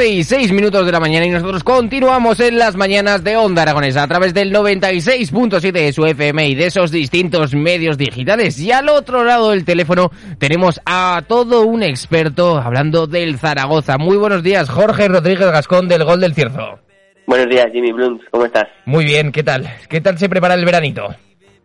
12 y 6 minutos de la mañana y nosotros continuamos en las mañanas de Onda Aragonesa a través del 96.7 de su FM y de esos distintos medios digitales. Y al otro lado del teléfono tenemos a todo un experto hablando del Zaragoza. Muy buenos días, Jorge Rodríguez Gascón del Gol del Cierzo. Buenos días, Jimmy Blunt, ¿cómo estás? Muy bien, ¿qué tal? ¿Qué tal se prepara el veranito?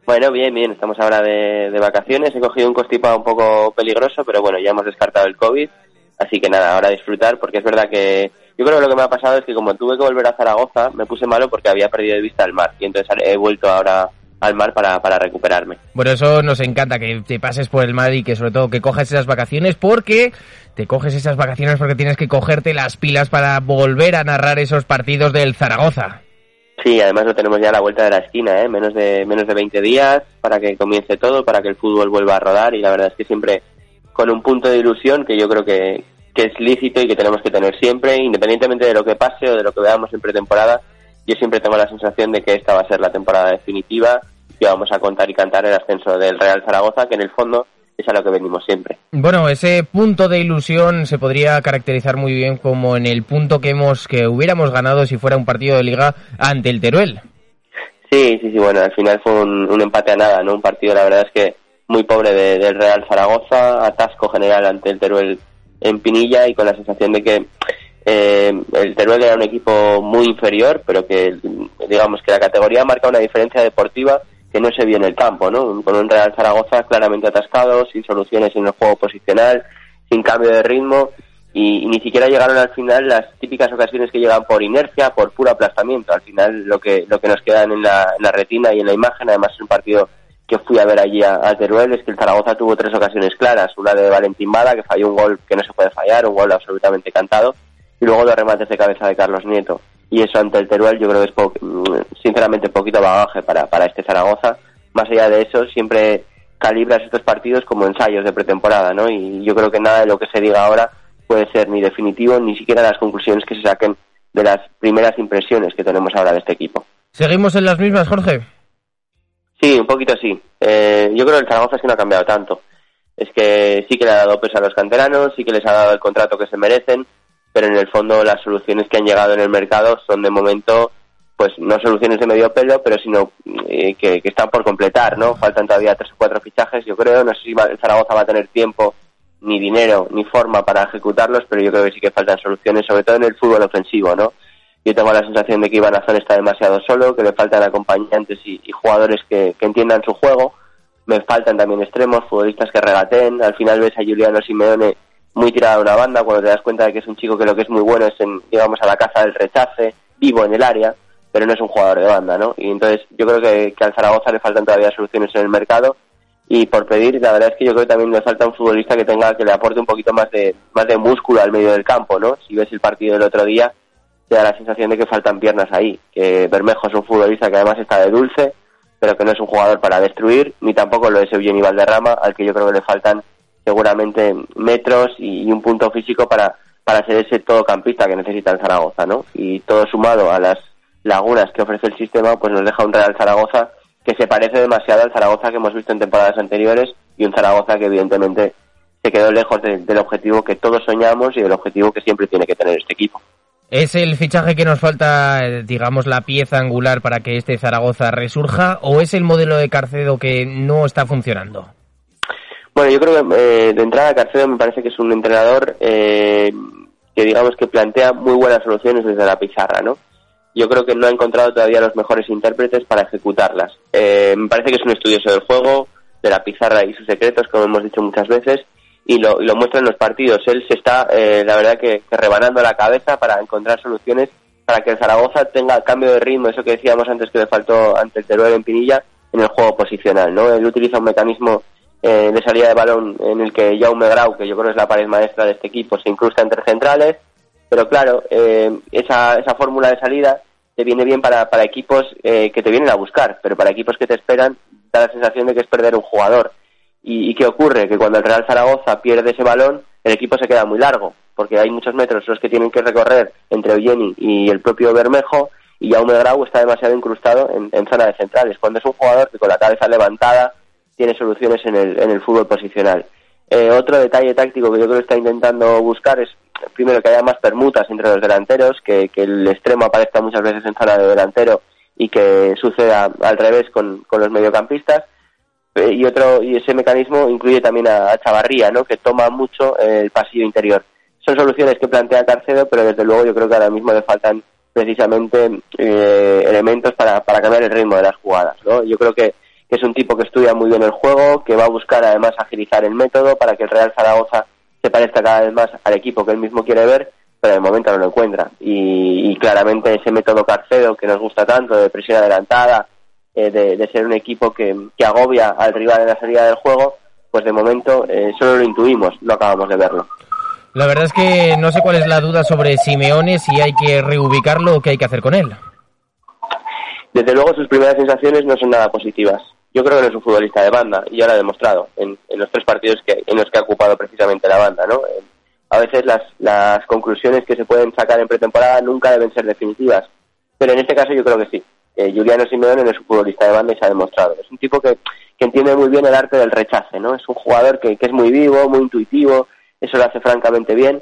Bueno, bien, bien, estamos ahora de, de vacaciones, he cogido un constipado un poco peligroso, pero bueno, ya hemos descartado el COVID, así que nada, ahora disfrutar, porque es verdad que yo creo que lo que me ha pasado es que como tuve que volver a Zaragoza, me puse malo porque había perdido de vista el mar, y entonces he vuelto ahora al mar para, para recuperarme. Bueno, eso nos encanta, que te pases por el mar y que sobre todo que cojas esas vacaciones porque te coges esas vacaciones porque tienes que cogerte las pilas para volver a narrar esos partidos del Zaragoza. Sí, además lo tenemos ya a la vuelta de la esquina, ¿eh? menos de menos de 20 días para que comience todo, para que el fútbol vuelva a rodar y la verdad es que siempre con un punto de ilusión que yo creo que, que es lícito y que tenemos que tener siempre, independientemente de lo que pase o de lo que veamos en pretemporada, yo siempre tengo la sensación de que esta va a ser la temporada definitiva, que vamos a contar y cantar el ascenso del Real Zaragoza, que en el fondo es a lo que venimos siempre. Bueno, ese punto de ilusión se podría caracterizar muy bien como en el punto que hemos que hubiéramos ganado si fuera un partido de liga ante el Teruel. Sí, sí, sí, bueno, al final fue un, un empate a nada, ¿no? Un partido, la verdad es que muy pobre de- del Real Zaragoza, atasco general ante el Teruel en Pinilla y con la sensación de que eh, el Teruel era un equipo muy inferior, pero que digamos que la categoría marca una diferencia deportiva que no se vio en el campo, ¿no? Con un Real Zaragoza claramente atascado, sin soluciones en el juego posicional, sin cambio de ritmo y, ni siquiera llegaron al final las típicas ocasiones que llegan por inercia, por puro aplastamiento. Al final lo que lo que nos queda en la, en la retina y en la imagen, además es un partido que fui a ver allí a, Teruel, es que el Zaragoza tuvo tres ocasiones claras, una de Valentín Bada, que falló un gol que no se puede fallar, un gol absolutamente cantado, y luego dos remates de cabeza de Carlos Nieto. Y eso ante el Teruel yo creo que es po- mm, sinceramente poquito bagaje para, para este Zaragoza. Más allá de eso, siempre calibras estos partidos como ensayos de pretemporada, ¿no? Y yo creo que nada de lo que se diga ahora puede ser ni definitivo, ni siquiera las conclusiones que se saquen de las primeras impresiones que tenemos ahora de este equipo. ¿Seguimos en las mismas, Jorge? Sí, un poquito sí. Eh, yo creo que el Zaragoza es que no ha cambiado tanto. Es que sí que le ha dado peso a los canteranos, sí que les ha dado el contrato que se merecen, pero en el fondo las soluciones que han llegado en el mercado son de momento, pues no soluciones de medio pelo, pero sino eh, que, están por completar, ¿no? Faltan todavía tres o cuatro fichajes, yo creo. No sé si va- el Zaragoza va a tener tiempo, ni dinero, ni forma para ejecutarlos, pero yo creo que sí que faltan soluciones, sobre todo en el fútbol ofensivo, ¿no? Yo tengo la sensación de que Iván Azón está demasiado solo, que le faltan acompañantes y, jugadores que, entiendan su juego. Me faltan también extremos, futbolistas que regateen. Al final ves a Juliano Simeone muy tirado a una banda cuando te das cuenta de que es un chico que lo que es muy bueno es en, digamos, a la caza del rechace, vivo en el área, pero no es un jugador de banda, ¿no? Y entonces yo creo que, que al Zaragoza le faltan todavía soluciones en el mercado y por pedir, la verdad es que yo creo que también le falta un futbolista que tenga, que le aporte un poquito más de, más de músculo al medio del campo, ¿no? Si ves el partido del otro día, te da la sensación de que faltan piernas ahí, que Bermejo es un futbolista que además está de dulce, pero que no es un jugador para destruir, ni tampoco lo es Eugenio Valderrama, al que yo creo que le faltan seguramente metros y, un punto físico para, para ser ese todocampista que necesita el Zaragoza, ¿no? Y todo sumado a las lagunas que ofrece el sistema, pues nos deja un Real Zaragoza que se parece demasiado al Zaragoza que hemos visto en temporadas anteriores y un Zaragoza que evidentemente se quedó lejos de- del objetivo que todos soñamos y del objetivo que siempre tiene que tener este equipo. ¿Es el fichaje que nos falta, eh, digamos, la pieza angular para que este Zaragoza resurja o es el modelo de Carcedo que no está funcionando? Bueno, yo creo que eh, de entrada Carcedo me parece que es un entrenador eh, que digamos que plantea muy buenas soluciones desde la pizarra, ¿no? yo creo que no ha encontrado todavía los mejores intérpretes para ejecutarlas. Eh, me parece que es un estudioso del juego, de la pizarra y sus secretos, como hemos dicho muchas veces, y lo, y lo muestra en los partidos. Él se está, eh, la verdad, que, rebanando la cabeza para encontrar soluciones para que el Zaragoza tenga cambio de ritmo, eso que decíamos antes que le faltó ante el Teruel en Pinilla, en el juego posicional. ¿no? Él utiliza un mecanismo eh, de salida de balón en el que Jaume Grau, que yo creo es la pared maestra de este equipo, se incrusta entre centrales, pero claro, eh, esa, esa fórmula de salida te viene bien para, para equipos eh, que te vienen a buscar, pero para equipos que te esperan da la sensación de que es perder un jugador. ¿Y, qué ocurre? Que cuando el Real Zaragoza pierde ese balón, el equipo se queda muy largo, porque hay muchos metros los que tienen que recorrer entre Eugeni y el propio Bermejo, y Jaume Grau está demasiado incrustado en, zona de centrales, cuando es un jugador que con la cabeza levantada tiene soluciones en el, en el fútbol posicional. Eh, otro detalle táctico que yo creo que está intentando buscar es, primero, que haya más permutas entre los delanteros, que, el extremo aparezca muchas veces en zona de delantero y que suceda al revés con, con los mediocampistas. Eh, y otro y ese mecanismo incluye también a, Chavarría, ¿no? que toma mucho el pasillo interior. Son soluciones que plantea Carcedo, pero desde luego yo creo que ahora mismo le faltan precisamente eh, elementos para, para cambiar el ritmo de las jugadas. ¿no? Yo creo que, es un tipo que estudia muy bien el juego, que va a buscar además agilizar el método para que el Real Zaragoza se parezca cada vez más al equipo que él mismo quiere ver, pero de momento no lo encuentra. Y, y claramente ese método Carcedo que nos gusta tanto, de presión adelantada, eh, de, ser un equipo que, agobia al rival en la salida del juego, pues de momento eh, solo lo intuimos, no acabamos de verlo. La verdad es que no sé cuál es la duda sobre Simeone, si hay que reubicarlo o qué hay que hacer con él. Desde luego sus primeras sensaciones no son nada positivas. Yo creo que no es un futbolista de banda y ya lo ha demostrado en, los tres partidos que, en los que ha ocupado precisamente la banda. ¿no? A veces las, las conclusiones que se pueden sacar en pretemporada nunca deben ser definitivas, pero en este caso yo creo que sí. Eh, Juliano Simeone no es un futbolista de banda y se ha demostrado. Es un tipo que, entiende muy bien el arte del rechace, ¿no? Es un jugador que, que es muy vivo, muy intuitivo, eso lo hace francamente bien,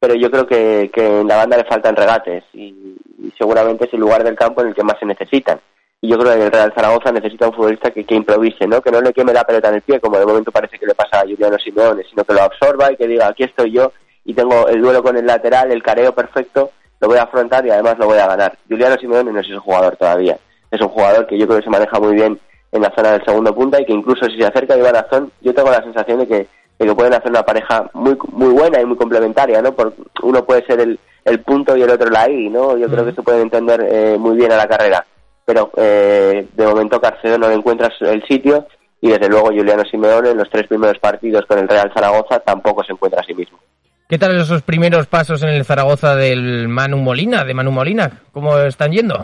pero yo creo que, que en la banda le faltan regates y, seguramente es el lugar del campo en el que más se necesitan. Y yo creo que el Real Zaragoza necesita un futbolista que, que improvise, ¿no? Que no le queme la pelota en el pie, como de momento parece que le pasa a Juliano Simeone, sino que lo absorba y que diga, aquí estoy yo y tengo el duelo con el lateral, el careo perfecto lo voy a afrontar y además lo voy a ganar. Juliano Simeone no es ese jugador todavía. Es un jugador que yo creo que se maneja muy bien en la zona del segundo punta y que incluso si se acerca a Iván Azón, yo tengo la sensación de que, de que pueden hacer una pareja muy muy buena y muy complementaria, ¿no? Porque uno puede ser el, el punto y el otro la I, ¿no? Yo creo que se pueden entender eh, muy bien a la carrera. Pero eh, de momento Carcedo no le encuentra el sitio y desde luego Juliano Simeone en los tres primeros partidos con el Real Zaragoza tampoco se encuentra a sí mismo. ¿Qué tal esos primeros pasos en el Zaragoza del Manu Molina, de Manu Molina? ¿Cómo están yendo?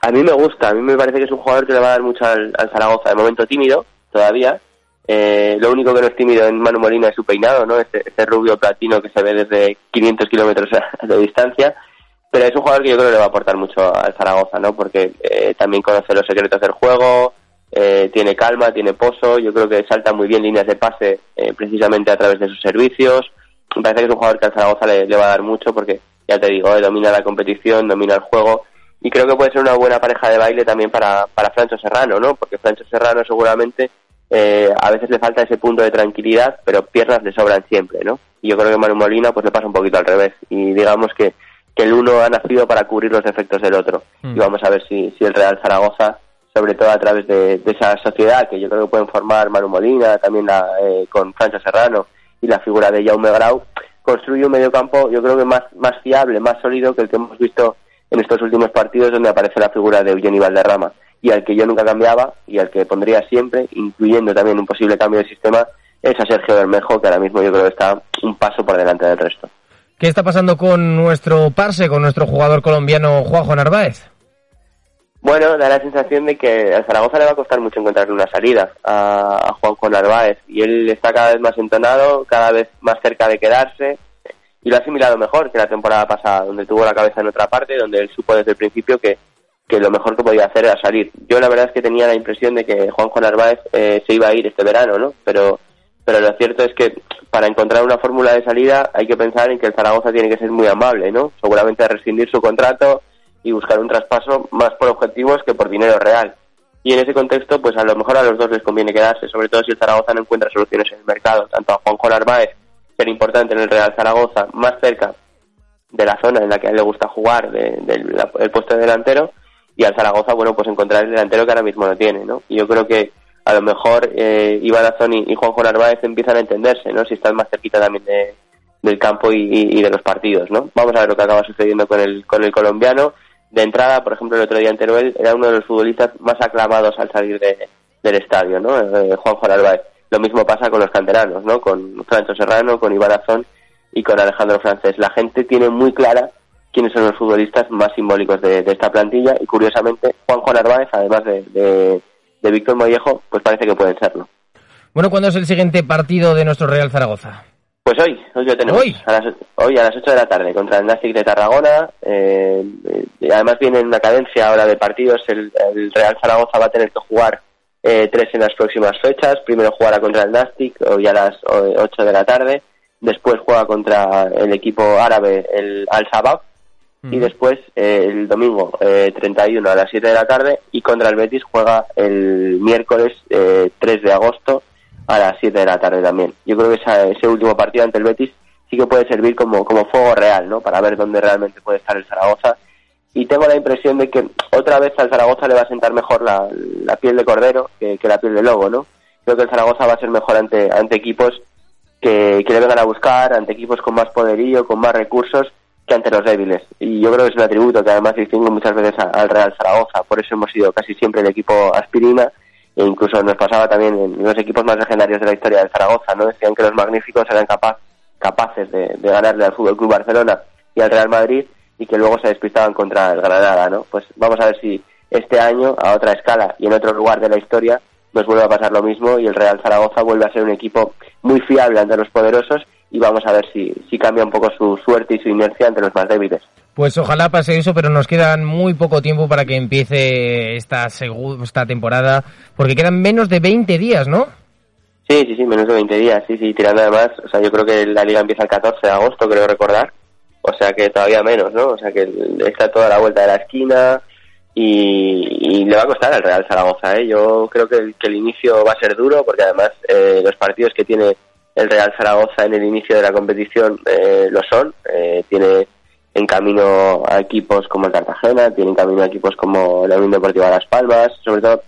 A mí me gusta, a mí me parece que es un jugador que le va a dar mucho al, Zaragoza. De momento tímido, todavía. Eh, lo único que no es tímido en Manu Molina es su peinado, ¿no? Este, este rubio platino que se ve desde 500 kilómetros de distancia. Pero es un jugador que yo creo que le va a aportar mucho al Zaragoza, ¿no? Porque eh, también conoce los secretos del juego, eh, tiene calma, tiene pozo. Yo creo que salta muy bien líneas de pase precisamente a través de sus servicios me parece que es un jugador que al Zaragoza le, va a dar mucho porque, ya te digo, eh, domina la competición, domina el juego y creo que puede ser una buena pareja de baile también para, para Francho Serrano, ¿no? Porque Francho Serrano seguramente eh, a veces le falta ese punto de tranquilidad, pero piernas le sobran siempre, ¿no? Y yo creo que Manu Molina pues le pasa un poquito al revés y digamos que, que el uno ha nacido para cubrir los defectos del otro mm. y vamos a ver si, si el Real Zaragoza sobre todo a través de, esa sociedad que yo creo que pueden formar Manu Molina, también la, eh, con Francho Serrano y la figura de Jaume Grau, construye un mediocampo yo creo que más, más fiable, más sólido que el que hemos visto en estos últimos partidos donde aparece la figura de Eugenio Valderrama y al que yo nunca cambiaba y al que pondría siempre, incluyendo también un posible cambio de sistema, es a Sergio Bermejo, que ahora mismo yo creo que está un paso por delante del resto. ¿Qué está pasando con nuestro parse, con nuestro jugador colombiano Juanjo Narváez? Bueno, da la sensación de que a Zaragoza le va a costar mucho encontrarle una salida a, Juanjo Narváez y él está cada vez más entonado, cada vez más cerca de quedarse y lo ha asimilado mejor que la temporada pasada, donde tuvo la cabeza en otra parte, donde él supo desde el principio que, que lo mejor que podía hacer era salir. Yo la verdad es que tenía la impresión de que Juanjo Narváez eh, se iba a ir este verano, ¿no? Pero, pero lo cierto es que para encontrar una fórmula de salida hay que pensar en que el Zaragoza tiene que ser muy amable, ¿no? Seguramente rescindir su contrato y buscar un traspaso más por objetivos que por dinero real. Y en ese contexto, pues a lo mejor a los dos les conviene quedarse, sobre todo si el Zaragoza no encuentra soluciones en el mercado, tanto a Juanjo Narváez, ser importante en el Real Zaragoza, más cerca de la zona en la que a él le gusta jugar, del el puesto de delantero, y al Zaragoza, bueno, pues encontrar el delantero que ahora mismo no tiene, ¿no? Y yo creo que a lo mejor eh, Iván Azón y, y Juanjo Narváez empiezan a entenderse, ¿no? Si están más cerquita también de, del campo y, de los partidos, ¿no? Vamos a ver lo que acaba sucediendo con el, con el colombiano. De entrada, por ejemplo, el otro día en Teruel era uno de los futbolistas más aclamados al salir de, del estadio, ¿no? Eh, Juanjo Narváez. Lo mismo pasa con los canteranos, ¿no? Con Francho Serrano, con Iván Azón y con Alejandro Francés. La gente tiene muy clara quiénes son los futbolistas más simbólicos de, esta plantilla y curiosamente Juanjo Narváez, además de, de, Víctor Mollejo, pues parece que pueden serlo. Bueno, ¿cuándo es el siguiente partido de nuestro Real Zaragoza? Pues hoy, hoy lo tenemos. ¿Hoy? A las, hoy a las 8 de la tarde contra el Nastic de Tarragona. Eh, además viene en una cadencia ahora de partidos. El, Real Zaragoza va a tener que jugar eh, tres en las próximas fechas. Primero jugará contra el Nastic hoy a las 8 de la tarde. Después juega contra el equipo árabe, el Al-Shabaab y después eh, el domingo eh, 31 a las 7 de la tarde y contra el Betis juega el miércoles eh, 3 de agosto a las 7 de la tarde también. Yo creo que ese último partido ante el Betis sí que puede servir como, como fuego real, ¿no? Para ver dónde realmente puede estar el Zaragoza. Y tengo la impresión de que otra vez al Zaragoza le va a sentar mejor la, la piel de cordero que, que, la piel de lobo, ¿no? Creo que el Zaragoza va a ser mejor ante, ante equipos que, que le vengan a buscar, ante equipos con más poderío, con más recursos que ante los débiles. Y yo creo que es un atributo que además distingue muchas veces al Real Zaragoza. Por eso hemos sido casi siempre el equipo aspirina e incluso nos pasaba también en los equipos más legendarios de la historia del Zaragoza. no Decían que los magníficos eran capaz, capaces de, ganarle al Fútbol Club Barcelona y al Real Madrid y que luego se despistaban contra el Granada. ¿no? Pues vamos a ver si este año, a otra escala y en otro lugar de la historia, nos vuelve a pasar lo mismo y el Real Zaragoza vuelve a ser un equipo muy fiable ante los poderosos y vamos a ver si, si cambia un poco su suerte y su inercia ante los más débiles. Pues ojalá pase eso, pero nos quedan muy poco tiempo para que empiece esta, esta temporada, porque quedan menos de 20 días, ¿no? Sí, sí, sí, menos de 20 días, sí, sí, tirando además, o sea, yo creo que la liga empieza el 14 de agosto, creo recordar, o sea que todavía menos, ¿no? O sea que está toda la vuelta de la esquina y, le va a costar al Real Zaragoza, ¿eh? Yo creo que el, que el inicio va a ser duro, porque además eh, los partidos que tiene el Real Zaragoza en el inicio de la competición eh, lo son. Eh, tiene en camino a equipos como el Cartagena, tiene en camino a equipos como la Unión Deportiva Las Palmas, sobre todo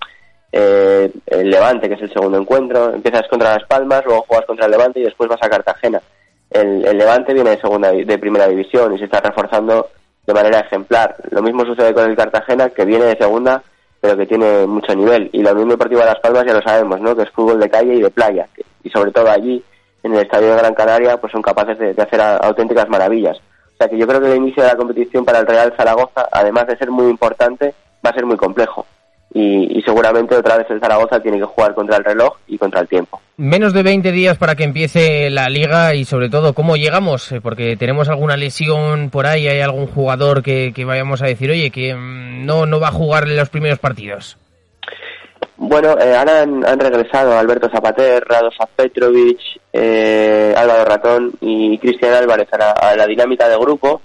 eh, el Levante, que es el segundo encuentro. Empiezas contra Las Palmas, luego juegas contra el Levante y después vas a Cartagena. El, el Levante viene de segunda de primera división y se está reforzando de manera ejemplar. Lo mismo sucede con el Cartagena, que viene de segunda, pero que tiene mucho nivel. Y la Unión Deportiva Las Palmas ya lo sabemos, ¿no? Que es fútbol de calle y de playa. Y sobre todo allí en el Estadio de Gran Canaria pues son capaces de, hacer auténticas maravillas. O sea que yo creo que el inicio de la competición para el Real Zaragoza, además de ser muy importante, va a ser muy complejo. Y, seguramente otra vez el Zaragoza tiene que jugar contra el reloj y contra el tiempo. Menos de 20 días para que empiece la liga y sobre todo cómo llegamos, eh, porque tenemos alguna lesión por ahí, hay algún jugador que, que vayamos a decir, oye, que mm, no, no va a jugar los primeros partidos. Bueno, eh, ahora han, regresado Alberto Zapater, Radosa Petrovic, eh, Álvaro Ratón y Cristian Álvarez a la, dinámica de grupo.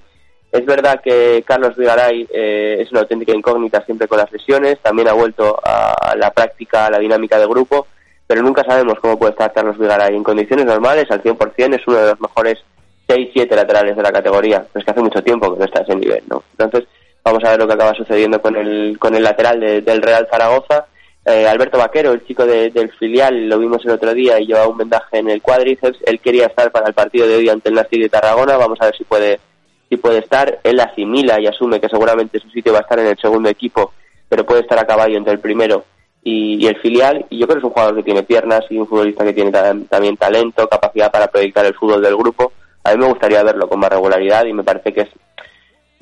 Es verdad que Carlos Vigaray eh, es una auténtica incógnita siempre con las lesiones, también ha vuelto a la práctica, a la dinámica de grupo, pero nunca sabemos cómo puede estar Carlos Vigaray. En condiciones normales, al 100%, es uno de los mejores 6-7 laterales de la categoría, pero es que hace mucho tiempo que no está a ese nivel, ¿no? Entonces, vamos a ver lo que acaba sucediendo con el, con el lateral del Real Zaragoza eh, Alberto Vaquero, el chico del filial, lo vimos el otro día y llevaba un vendaje en el cuádriceps. Él quería estar para el partido de hoy ante el Nastic de Tarragona. Vamos a ver si puede, si puede estar. Él asimila y asume que seguramente su sitio va a estar en el segundo equipo, pero puede estar a caballo entre el primero y, el filial. Y yo creo que es un jugador que tiene piernas y un futbolista que tiene también talento, capacidad para proyectar el fútbol del grupo. A mí me gustaría verlo con más regularidad y me parece que es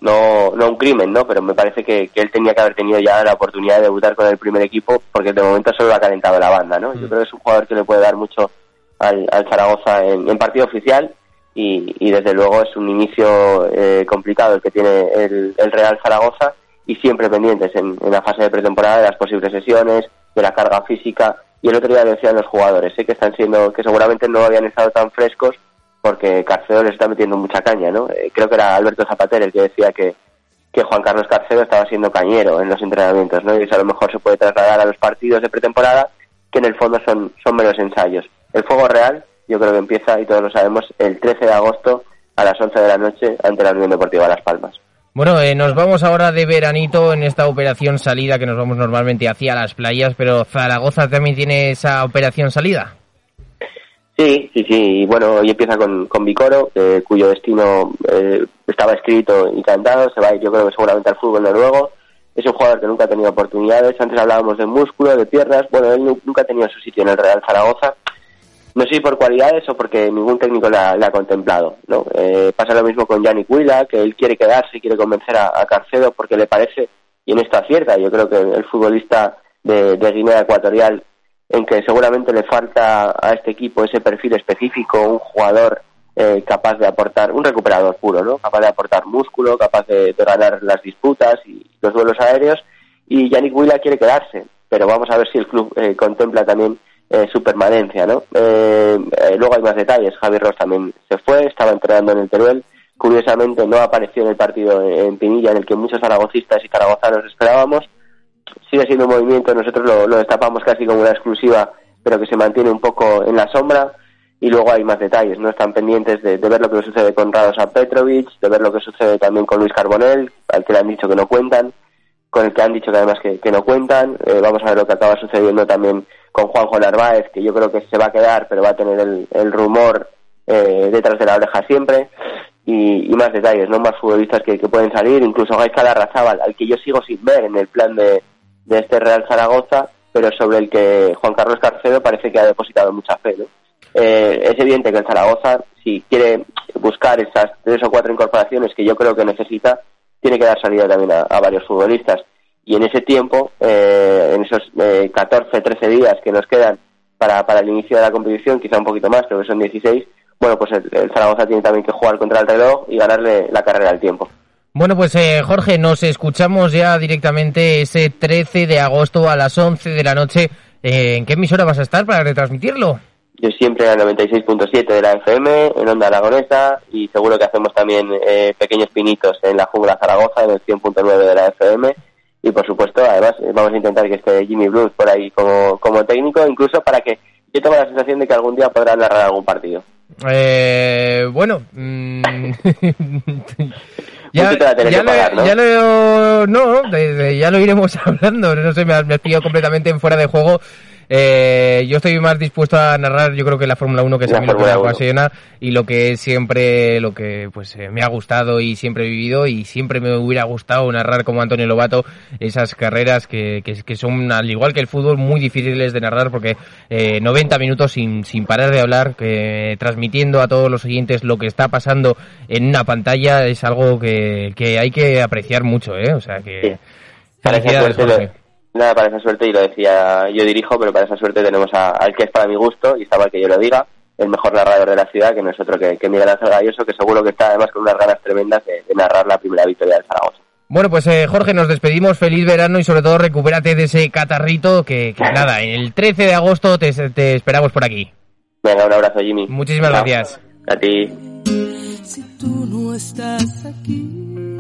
no, no un crimen, ¿no? Pero me parece que, él tenía que haber tenido ya la oportunidad de debutar con el primer equipo porque de momento solo ha calentado la banda, ¿no? Yo mm. creo que es un jugador que le puede dar mucho al, al Zaragoza en, partido oficial y, y, desde luego es un inicio eh, complicado el que tiene el, el, Real Zaragoza y siempre pendientes en, la fase de pretemporada de las posibles sesiones, de la carga física y el otro día decían los jugadores, sé que están siendo, que seguramente no habían estado tan frescos porque Carcedo les está metiendo mucha caña, ¿no? Eh, creo que era Alberto Zapater el que decía que, que Juan Carlos Carcedo estaba siendo cañero en los entrenamientos, ¿no? Y eso a lo mejor se puede trasladar a los partidos de pretemporada, que en el fondo son, son menos ensayos. El fuego real, yo creo que empieza, y todos lo sabemos, el 13 de agosto a las 11 de la noche ante la Unión Deportiva Las Palmas. Bueno, eh, nos vamos ahora de veranito en esta operación salida que nos vamos normalmente hacia las playas, pero Zaragoza también tiene esa operación salida. Sí, sí, sí. Y bueno, hoy empieza con, con Vicoro, cuyo destino eh, estaba escrito y cantado. Se va yo creo que seguramente al fútbol noruego. Es un jugador que nunca ha tenido oportunidades. Antes hablábamos de músculo, de piernas. Bueno, él nunca ha tenido su sitio en el Real Zaragoza. No sé si por cualidades o porque ningún técnico la, ha contemplado. ¿no? Eh, pasa lo mismo con Yannick Huila, que él quiere quedarse, quiere convencer a, Carcedo porque le parece, y en esto acierta, yo creo que el futbolista de Guinea Ecuatorial en que seguramente le falta a este equipo ese perfil específico, un jugador eh, capaz de aportar, un recuperador puro, ¿no? Capaz de aportar músculo, capaz de, ganar las disputas y los duelos aéreos. Y Yannick Willa quiere quedarse, pero vamos a ver si el club eh, contempla también eh, su permanencia, ¿no? luego hay más detalles. Javi Ross también se fue, estaba entrenando en el Teruel. Curiosamente no apareció en el partido en Pinilla, en el que muchos zaragocistas y zaragozanos esperábamos sigue siendo un movimiento, nosotros lo, destapamos casi como una exclusiva, pero que se mantiene un poco en la sombra. Y luego hay más detalles, no están pendientes de, ver lo que sucede con Radosa Petrovic, de ver lo que sucede también con Luis Carbonell, al que le han dicho que no cuentan, con el que han dicho que además que, no cuentan. Eh, vamos a ver lo que acaba sucediendo también con Juanjo Narváez, que yo creo que se va a quedar, pero va a tener el, rumor eh, detrás de la oreja siempre. Y, más detalles, ¿no? Más futbolistas que, pueden salir, incluso Gaisca Larrazábal, al que yo sigo sin ver en el plan de, de este Real Zaragoza, pero sobre el que Juan Carlos Carcedo parece que ha depositado mucha fe. Eh, es evidente que el Zaragoza, si quiere buscar esas tres o cuatro incorporaciones que yo creo que necesita, tiene que dar salida también a, varios futbolistas. Y en ese tiempo, eh, en esos eh, 14, 13 días que nos quedan para, para el inicio de la competición, quizá un poquito más, creo que son 16, bueno, pues el Zaragoza tiene también que jugar contra el reloj y ganarle la carrera al tiempo. Bueno, pues eh, Jorge, nos escuchamos ya directamente ese 13 de agosto a las 11 de la noche. Eh, ¿En qué emisora vas a estar para retransmitirlo? Yo siempre en el 96.7 de la FM, en Onda Aragonesa, y seguro que hacemos también eh, pequeños pinitos en la Jungla Zaragoza, en el 100.9 de la FM. Y por supuesto, además, vamos a intentar que esté Jimmy Blues por ahí como, como técnico, incluso para que yo tenga la sensación de que algún día podrá narrar algún partido. Eh, bueno, mm, ya, ya, lo, ya, lo, no, ya lo iremos hablando. No sé, me, me has pillado completamente en fuera de juego. Eh, yo estoy más dispuesto a narrar, yo creo que la Fórmula 1 que es a mí lo que me apasiona y lo que siempre, lo que pues eh, me ha gustado y siempre he vivido y siempre me hubiera gustado narrar como Antonio Lobato esas carreras que, que, son, al igual que el fútbol, muy difíciles de narrar porque eh, 90 minutos sin, sin parar de hablar, que, transmitiendo a todos los oyentes lo que está pasando en una pantalla es algo que, que hay que apreciar mucho, ¿eh? O sea que... Felicidades, Nada, para esa suerte, y lo decía, yo dirijo, pero para esa suerte tenemos al que es para mi gusto, y estaba que yo lo diga, el mejor narrador de la ciudad, que no es otro que, que Miguel Ángel Galloso, que seguro que está además con unas ganas tremendas de, narrar la primera victoria del Zaragoza. Bueno, pues eh, Jorge, nos despedimos, feliz verano y sobre todo recupérate de ese catarrito que, que nada, el 13 de agosto te, te, esperamos por aquí. Venga, un abrazo Jimmy. Muchísimas gracias. A ti. Si tú no estás aquí